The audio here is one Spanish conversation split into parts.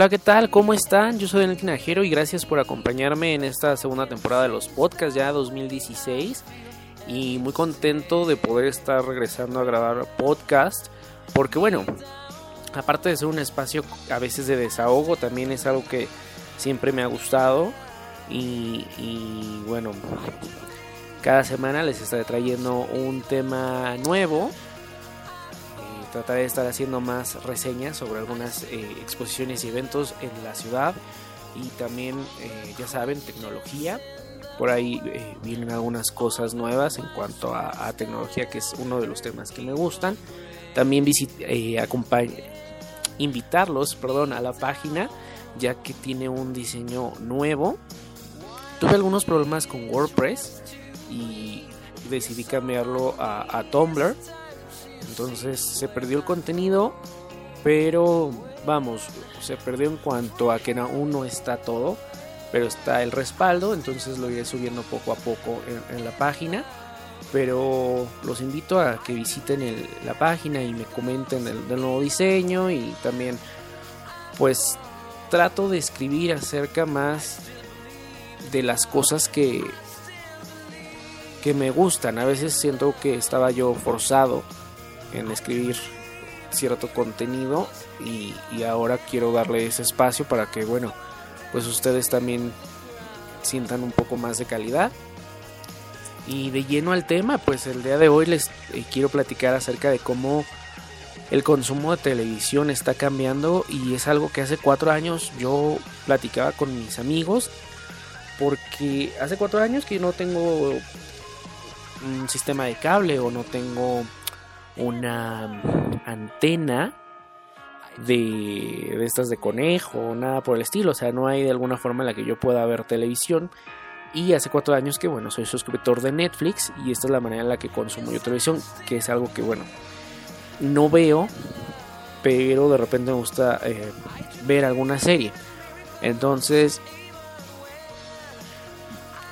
Hola, ¿qué tal? ¿Cómo están? Yo soy Daniel Tinajero y gracias por acompañarme en esta segunda temporada de los podcasts ya 2016 y muy contento de poder estar regresando a grabar podcast porque bueno, aparte de ser un espacio a veces de desahogo, también es algo que siempre me ha gustado y, y bueno, cada semana les estaré trayendo un tema nuevo trataré de estar haciendo más reseñas sobre algunas eh, exposiciones y eventos en la ciudad y también, eh, ya saben, tecnología. Por ahí eh, vienen algunas cosas nuevas en cuanto a, tecnología, que es uno de los temas que me gustan. También invitarlos perdón, a la página, ya que tiene un diseño nuevo. Tuve algunos problemas con WordPress y decidí cambiarlo a Tumblr entonces se perdió el contenido, pero vamos, se perdió en cuanto a que aún no está todo, pero está el respaldo, entonces lo iré subiendo poco a poco en, la página. Pero los invito a que visiten la página y me comenten del, del nuevo diseño y también pues trato de escribir acerca más de las cosas que que me gustan. A veces siento que estaba yo forzado en escribir cierto contenido y, ahora quiero darle ese espacio para que bueno pues ustedes también sientan un poco más de calidad. Y de lleno al tema pues el día de hoy les eh, quiero platicar acerca de cómo el consumo de televisión está cambiando y es algo que hace cuatro años yo platicaba con mis amigos porque hace cuatro años que no tengo un sistema de cable o no tengo una antena de, de estas de conejo, nada por el estilo, o sea, no hay de alguna forma en la que yo pueda ver televisión. Y hace cuatro años que, bueno, soy suscriptor de Netflix y esta es la manera en la que consumo yo televisión, que es algo que, bueno, no veo, pero de repente me gusta eh, ver alguna serie. Entonces,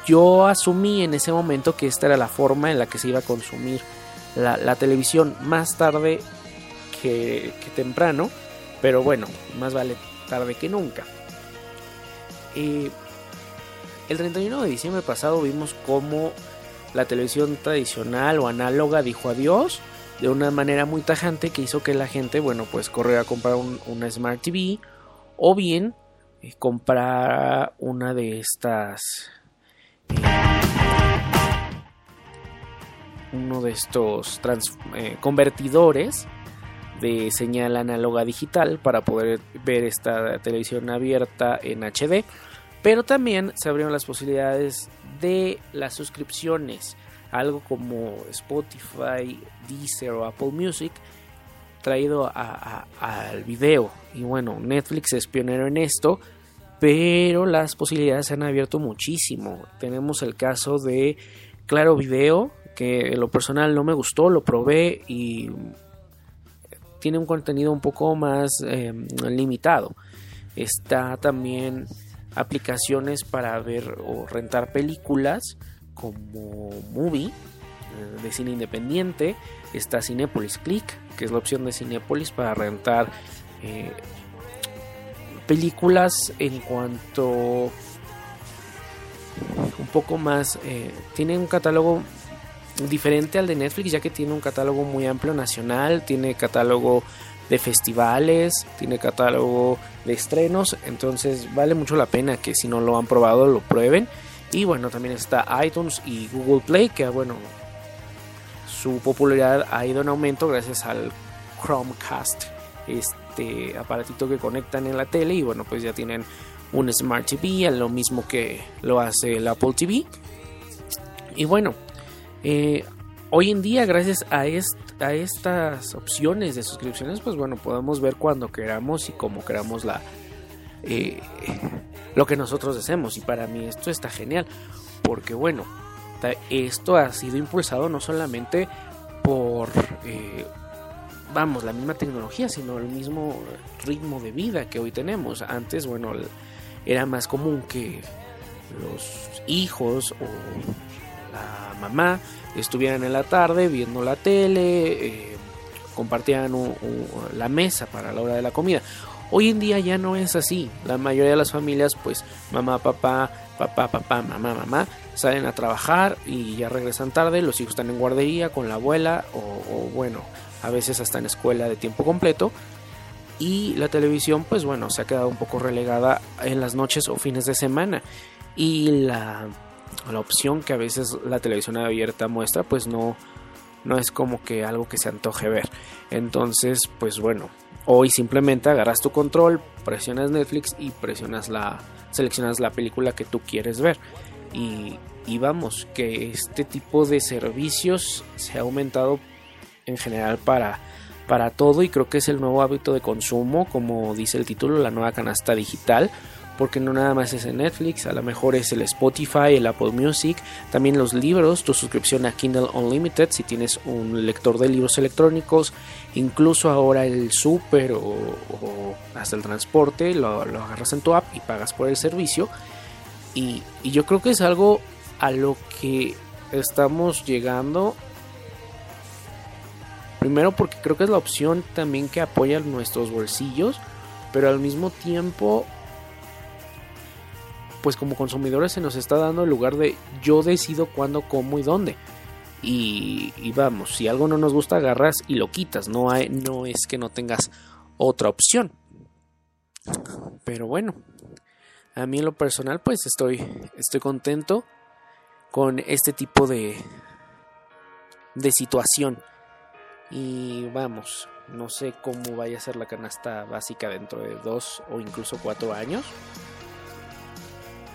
yo asumí en ese momento que esta era la forma en la que se iba a consumir la, televisión más tarde que, temprano, pero bueno, más vale tarde que nunca. el 31 de diciembre pasado vimos cómo la televisión tradicional o análoga dijo adiós de una manera muy tajante que hizo que la gente, bueno, pues corriera a comprar un, una Smart TV o bien eh, comprar una de estas uno de estos eh, convertidores de señal análoga digital para poder ver esta televisión abierta en HD. Pero también se abrieron las posibilidades de las suscripciones, algo como Spotify, Deezer o Apple Music, traído al video. Y bueno, Netflix es pionero en esto, pero las posibilidades se han abierto muchísimo. Tenemos el caso de Claro Video, que en lo personal no me gustó, lo probé y tiene un contenido un poco más em, limitado. Está también aplicaciones para ver o rentar películas como Movie eh, de cine independiente. Está Cinepolis Click, que es la opción de Cinepolis para rentar eh, películas en cuanto un poco más eh, tiene un catálogo diferente al de Netflix ya que tiene un catálogo muy amplio nacional, tiene catálogo de festivales, tiene catálogo de estrenos, entonces vale mucho la pena que si no lo han probado lo prueben. Y bueno, también está iTunes y Google Play, que bueno, su popularidad ha ido en aumento gracias al Chromecast, este aparatito que conectan en la tele y bueno, pues ya tienen un Smart TV, lo mismo que lo hace el Apple TV. Y bueno, eh, hoy en día, gracias a, estas opciones de suscripciones, pues bueno, podemos ver cuando queramos y como queramos la, eh, lo que nosotros deseemos. Y para mí esto está genial, porque bueno, esto ha sido impulsado no solamente por, eh, vamos, la misma tecnología, sino el mismo ritmo de vida que hoy tenemos. Antes, bueno, era más común que los hijos o la mamá estuvieran en la tarde viendo la tele, eh, compartían la mesa para la hora de la comida. Hoy en día ya no es así. La mayoría de las familias, pues mamá, papá, papá, papá, mamá, mamá, salen a trabajar y ya regresan tarde. Los hijos están en guardería con la abuela o, bueno, a veces hasta en escuela de tiempo completo. Y la televisión, pues bueno, se ha quedado un poco relegada en las noches o fines de semana. Y la, la opción que a veces la televisión abierta muestra, pues no, no es como que algo que se antoje ver. Entonces, pues bueno, hoy simplemente agarras tu control, presionas Netflix y presionas la, seleccionas la película que tú quieres ver. Y, y vamos, que este tipo de servicios se ha aumentado en general para, para todo y creo que es el nuevo hábito de consumo, como dice el título, la nueva canasta digital porque no nada más es en Netflix, a lo mejor es el Spotify, el Apple Music, también los libros, tu suscripción a Kindle Unlimited si tienes un lector de libros electrónicos, incluso ahora el súper o, hasta el transporte, lo, agarras en tu app y pagas por el servicio. Y, y yo creo que es algo a lo que estamos llegando Primero porque creo que es la opción también que apoya nuestros bolsillos, pero al mismo tiempo pues como consumidores se nos está dando el lugar de yo decido cuándo, cómo y dónde. Y, vamos, si algo no nos gusta, agarras y lo quitas. No, hay, no es que no tengas otra opción. Pero bueno, a mí en lo personal, pues estoy, estoy contento con este tipo de, de situación. Y vamos, no sé cómo vaya a ser la canasta básica dentro de dos o incluso cuatro años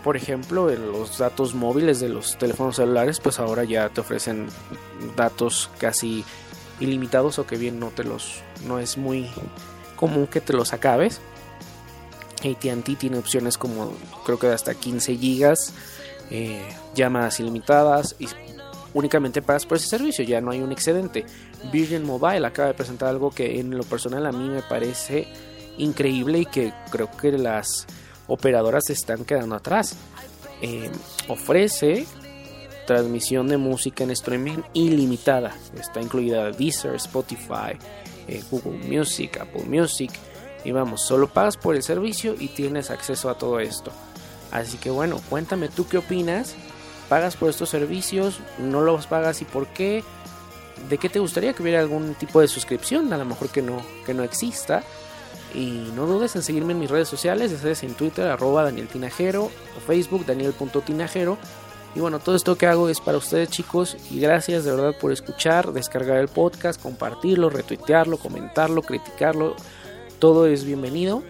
por ejemplo, los datos móviles de los teléfonos celulares, pues ahora ya te ofrecen datos casi ilimitados o que bien no te los no es muy común que te los acabes. AT&T tiene opciones como creo que de hasta 15 gigas, eh, llamadas ilimitadas y únicamente pagas por ese servicio, ya no hay un excedente. Virgin Mobile acaba de presentar algo que en lo personal a mí me parece increíble y que creo que las operadoras se están quedando atrás. Eh, ofrece transmisión de música en streaming ilimitada. Está incluida Deezer, Spotify, eh, Google Music, Apple Music. Y vamos, solo pagas por el servicio y tienes acceso a todo esto. Así que bueno, cuéntame tú qué opinas. ¿Pagas por estos servicios? ¿No los pagas y por qué? ¿De qué te gustaría que hubiera algún tipo de suscripción? A lo mejor que no, que no exista. Y no dudes en seguirme en mis redes sociales, ya sabes, en Twitter, arroba Daniel Tinajero, o Facebook, Daniel.tinajero. Y bueno, todo esto que hago es para ustedes chicos y gracias de verdad por escuchar, descargar el podcast, compartirlo, retuitearlo, comentarlo, criticarlo. Todo es bienvenido.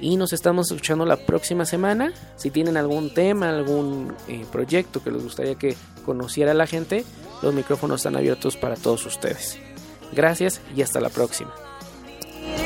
Y nos estamos escuchando la próxima semana. Si tienen algún tema, algún eh, proyecto que les gustaría que conociera la gente, los micrófonos están abiertos para todos ustedes. Gracias y hasta la próxima.